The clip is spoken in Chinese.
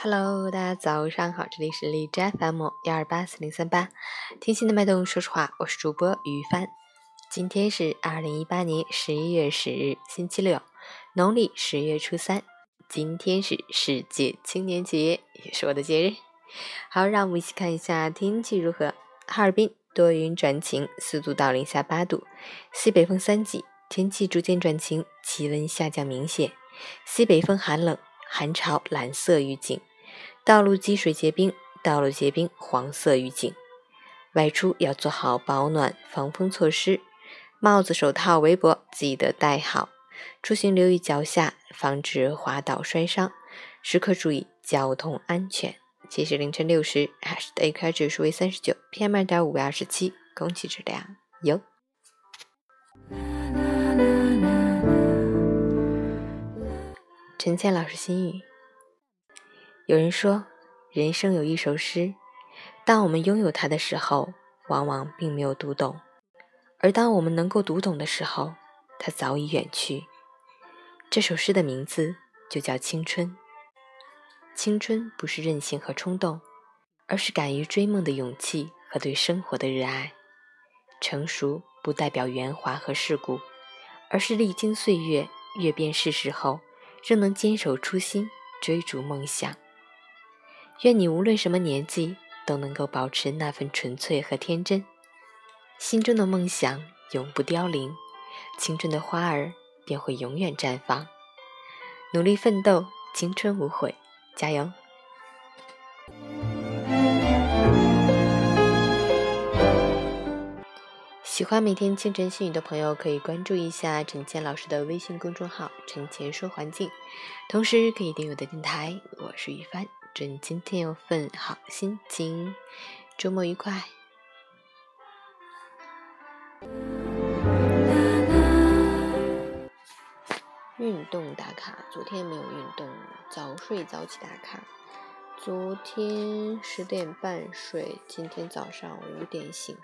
Hello，大家早上好，这里是荔枝 FM 幺二八四零三八，听心的脉动，说实话，我是主播于帆。今天是二零一八年十一月十日，星期六，农历十月初三。今天是世界青年节，也是我的节日。好，让我们一起看一下天气如何。哈尔滨多云转晴，四度到零下八度，西北风三级，天气逐渐转晴，气温下降明显，西北风寒冷，寒潮蓝色预警。道路积水结冰，道路结冰黄色预警。外出要做好保暖防风措施，帽子、手套、围脖记得戴好。出行留意脚下，防止滑倒摔伤，时刻注意交通安全。截止凌晨六时，海市的 AQI 指数为三十九，PM 二点五为二十七，空气质量优。陈倩老师心语。有人说，人生有一首诗，当我们拥有它的时候，往往并没有读懂；而当我们能够读懂的时候，它早已远去。这首诗的名字就叫青春。青春不是任性和冲动，而是敢于追梦的勇气和对生活的热爱。成熟不代表圆滑和世故，而是历经岁月、阅遍世事后，仍能坚守初心，追逐梦想。愿你无论什么年纪，都能够保持那份纯粹和天真，心中的梦想永不凋零，青春的花儿便会永远绽放。努力奋斗，青春无悔，加油！喜欢每天清晨心语的朋友，可以关注一下陈倩老师的微信公众号“陈倩说环境”，同时可以订阅我的电台。我是雨帆。祝你今天有份好心情，周末愉快。运动打卡，昨天没有运动，早睡早起打卡，昨天十点半睡，今天早上五点醒。